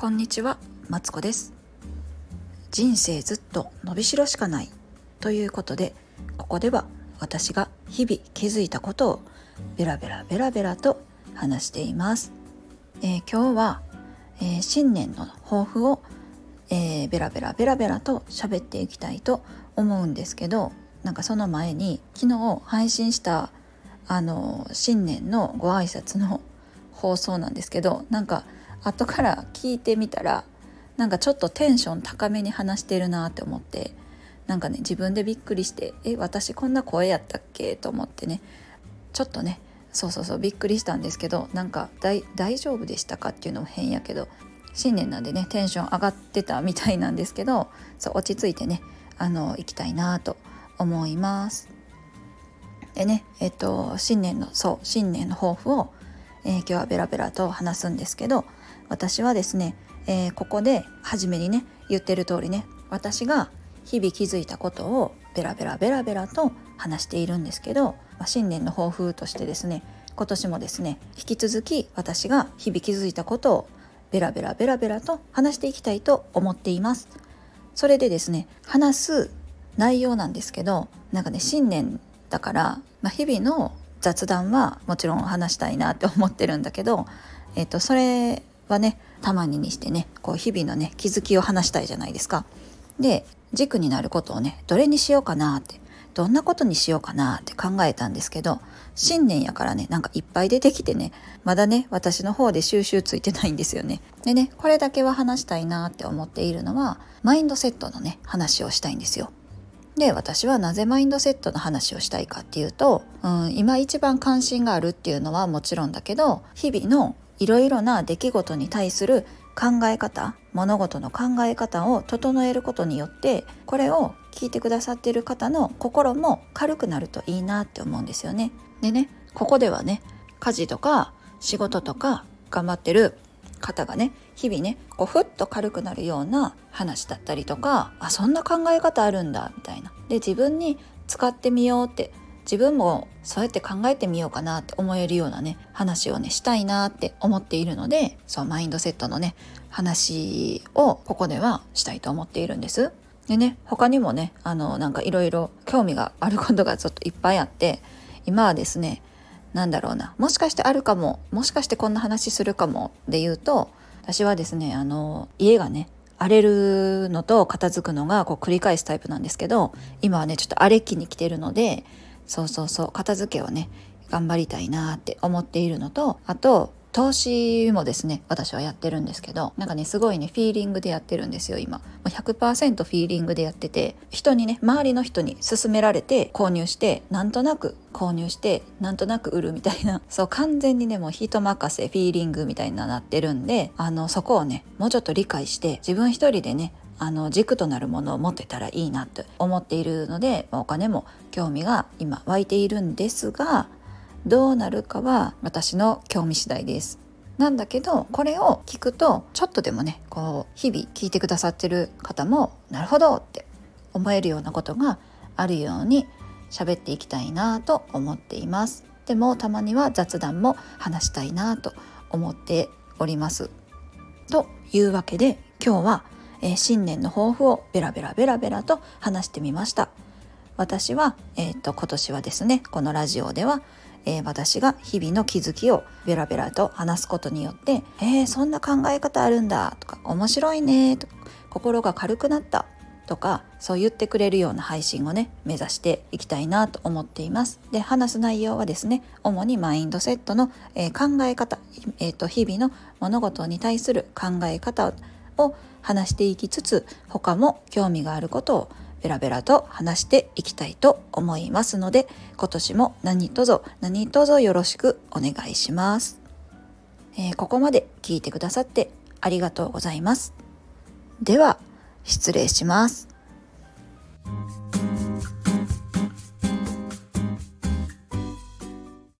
こんにちは、マツコです。人生ずっと伸びしろしかないということでここでは私が日々気づいたことをベラベラベラベラと話しています、えー、今日は、えー、新年の抱負を、えー、ベラベラベラベラと喋っていきたいと思うんですけどなんかその前に昨日配信したあの新年のご挨拶の放送なんですけどなんか後から聞いてみたらなんかちょっとテンション高めに話してるなって思ってなんかね自分でびっくりしてえ私こんな声やったっけ？と思ってねちょっとねそうそうそうびっくりしたんですけどなんか大丈夫でしたかっていうのも変やけど新年なんでねテンション上がってたみたいなんですけどそう落ち着いてねあの行きたいなと思います。でねえっと新年のそう新年の抱負を、えー、今日はベラベラと話すんですけど私はですね、えー、ここで初めにね言ってる通りね私が日々気づいたことをベラベラベラベラと話しているんですけど、まあ、新年の抱負としてですね今年もですね引き続き私が日々気づいたことをベラベラベラベラと話していきたいと思っています。それでですね話す内容なんですけどなんかね新年だから、まあ、日々の雑談はもちろん話したいなって思ってるんだけど、えー、とそれはねたまににしてねこう日々のね気づきを話したいじゃないですか。で軸になることをねどれにしようかなってどんなことにしようかなって考えたんですけど新年やからねなんかいっぱい出てきてねまだね私の方で収集ついてないんですよね。でねこれだけは話したいなって思っているのはマインドセットのね話をしたいんですよ。で私はなぜマインドセットの話をしたいかっていうと、うん、今一番関心があるっていうのはもちろんだけど日々のいろいろな出来事に対する考え方物事の考え方を整えることによってこれを聞いてくださっている方の心も軽くなるといいなって思うんですよね。でねここではね家事とか仕事とか頑張ってる方がね日々ねこうふっと軽くなるような話だったりとかあそんな考え方あるんだみたいなで自分に使ってみようって自分もそうやって考えてみようかなって思えるようなね話をねしたいなって思っているのでそうマインドセットのね話をここではしたいと思っているんです。でね他にもねあのなんかいろいろ興味があることがちょっといっぱいあって今はですね何だろうなもしかしてあるかももしかしてこんな話するかもで言うと私はですねあの家がね荒れるのと片付くのがこう繰り返すタイプなんですけど今はねちょっと荒れ期に来てるのでそうそうそう。片付けをね頑張りたいなって思っているのとあと投資もですね私はやってるんですけどなんかねすごいねフィーリングでやってるんですよ今。100%フィーリングでやってて人にね周りの人に勧められて購入してなんとなく購入してなんとなく売るみたいな。そう完全にねもう人任せフィーリングみたいななってるんであのそこをねもうちょっと理解して自分一人でねあの軸となるものを持ってたらいいなと思っているのでお金も興味が今湧いているんですがどうなるかは私の興味次第です。なんだけどこれを聞くとちょっとでもねこう日々聞いてくださってる方もなるほどって思えるようなことがあるように喋っていきたいなと思っています。でもたまには雑談も話したいなと思っております。というわけで今日はえー、新年の抱負をベラベラベラベラと話してみました私は、えーと、今年はですねこのラジオでは、えー、私が日々の気づきをベラベラと話すことによって「えー、そんな考え方あるんだ」とか「面白いね」とか「心が軽くなった」とかそう言ってくれるような配信をね目指していきたいなと思っています。で話す内容はですね主にマインドセットの、えー、考え方、えーと日々の物事に対する考え方を話していきつつ他も興味があることをベラベラと話していきたいと思いますので今年も何卒何卒よろしくお願いします、えー、ここまで聞いてくださってありがとうございます。では失礼します。